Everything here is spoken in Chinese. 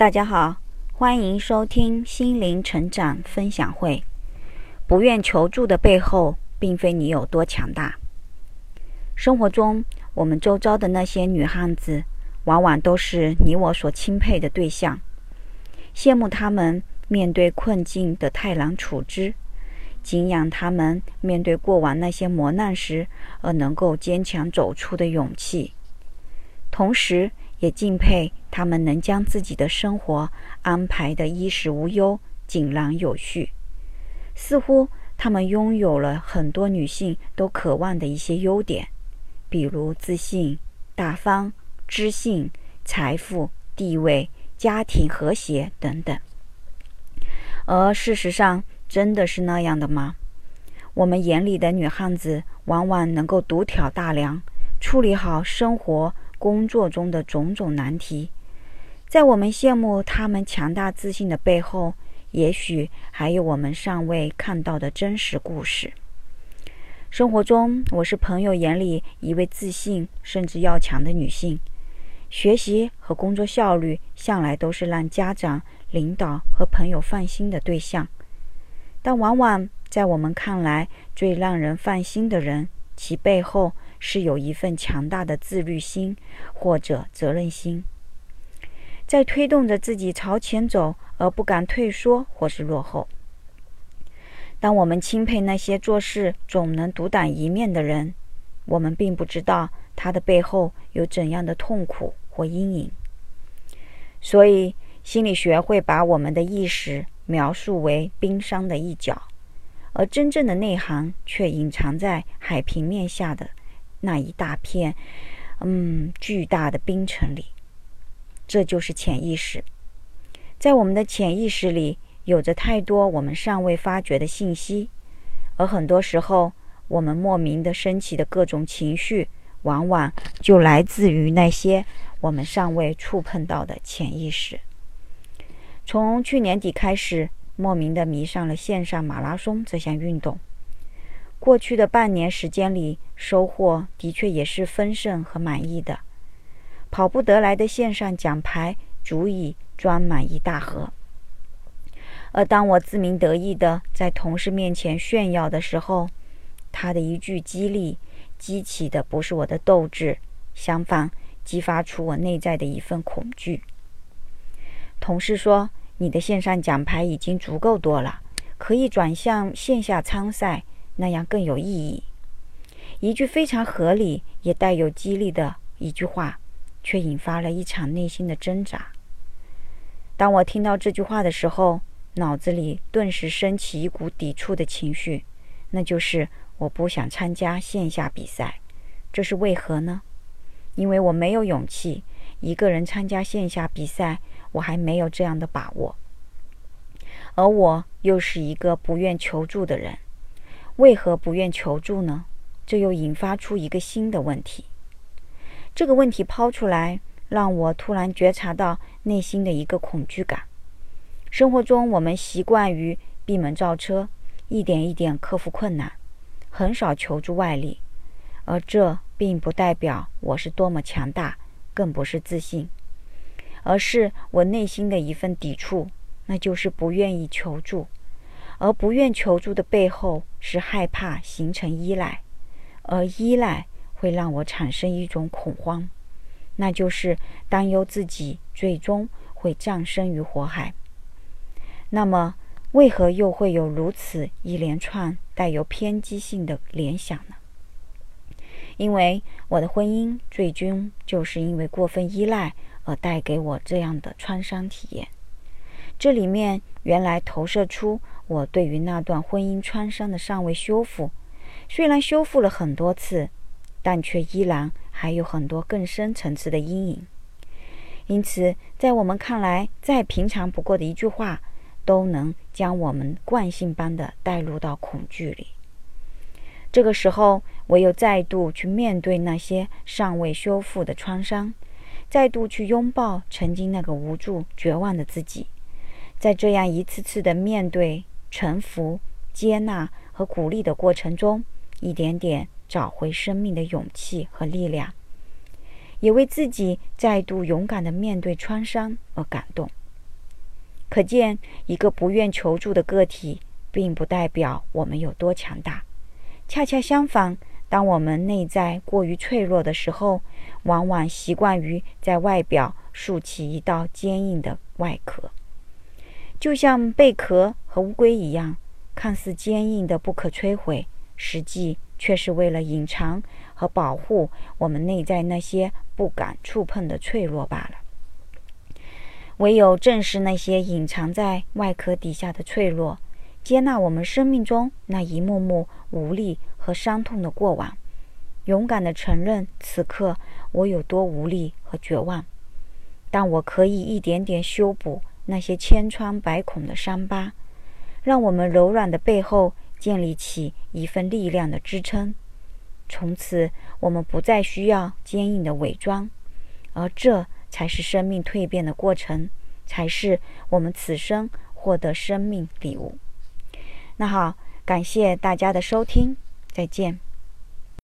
大家好，欢迎收听心灵成长分享会。不愿求助的背后，并非你有多强大。生活中，我们周遭的那些女汉子，往往都是你我所钦佩的对象，羡慕她们面对困境的泰然处之，敬仰她们面对过往那些磨难时而能够坚强走出的勇气，同时也敬佩她们能将自己的生活安排得衣食无忧、井然有序。似乎她们拥有了很多女性都渴望的一些优点。比如自信、大方、知性、财富、地位、家庭和谐等等。而事实上，真的是那样的吗？我们眼里的女汉子，往往能够独挑大梁，处理好生活、工作中的种种难题。在我们羡慕他们强大自信的背后，也许还有我们尚未看到的真实故事。生活中，我是朋友眼里一位自信甚至要强的女性，学习和工作效率向来都是让家长、领导和朋友放心的对象。但往往在我们看来，最让人放心的人，其背后是有一份强大的自律心或者责任心，在推动着自己朝前走，而不敢退缩或是落后。当我们钦佩那些做事总能独当一面的人，我们并不知道他的背后有怎样的痛苦或阴影。所以，心理学会把我们的意识描述为冰山的一角，而真正的内涵却隐藏在海平面下的那一大片，嗯，巨大的冰层里。这就是潜意识。在我们的潜意识里。有着太多我们尚未发觉的信息，而很多时候，我们莫名的升起的各种情绪，往往就来自于那些我们尚未触碰到的潜意识。从去年底开始，莫名的迷上了线上马拉松这项运动。过去的半年时间里，收获的确也是丰盛和满意的。跑步得来的线上奖牌，足以装满一大盒。而当我自鸣得意地在同事面前炫耀的时候，他的一句激励激起的不是我的斗志，相反，激发出我内在的一份恐惧。同事说：“你的线上奖牌已经足够多了，可以转向线下参赛，那样更有意义。”一句非常合理也带有激励的一句话，却引发了一场内心的挣扎。当我听到这句话的时候，脑子里顿时升起一股抵触的情绪，那就是我不想参加线下比赛。这是为何呢？因为我没有勇气一个人参加线下比赛，我还没有这样的把握。而我又是一个不愿求助的人。为何不愿求助呢？这又引发出一个新的问题。这个问题抛出来，让我突然觉察到内心的一个恐惧感。生活中，我们习惯于闭门造车，一点一点克服困难，很少求助外力。而这并不代表我是多么强大，更不是自信，而是我内心的一份抵触，那就是不愿意求助。而不愿求助的背后，是害怕形成依赖，而依赖会让我产生一种恐慌，那就是担忧自己最终会葬身于火海。那么，为何又会有如此一连串带有偏激性的联想呢？因为我的婚姻最终就是因为过分依赖而带给我这样的创伤体验。这里面原来投射出我对于那段婚姻创伤的尚未修复，虽然修复了很多次，但却依然还有很多更深层次的阴影。因此，在我们看来再平常不过的一句话。都能将我们惯性般的带入到恐惧里。这个时候，唯有再度去面对那些尚未修复的创伤，再度去拥抱曾经那个无助、绝望的自己，在这样一次次的面对、臣服、接纳和鼓励的过程中，一点点找回生命的勇气和力量，也为自己再度勇敢的面对创伤而感动。可见，一个不愿求助的个体，并不代表我们有多强大。恰恰相反，当我们内在过于脆弱的时候，往往习惯于在外表竖起一道坚硬的外壳，就像贝壳和乌龟一样，看似坚硬的不可摧毁，实际却是为了隐藏和保护我们内在那些不敢触碰的脆弱罢了。唯有正视那些隐藏在外壳底下的脆弱，接纳我们生命中那一幕幕无力和伤痛的过往，勇敢地承认此刻我有多无力和绝望，但我可以一点点修补那些千疮百孔的伤疤，让我们柔软的背后建立起一份力量的支撑。从此，我们不再需要坚硬的伪装，而这。才是生命蜕变的过程，才是我们此生获得生命礼物。那好，感谢大家的收听，再见。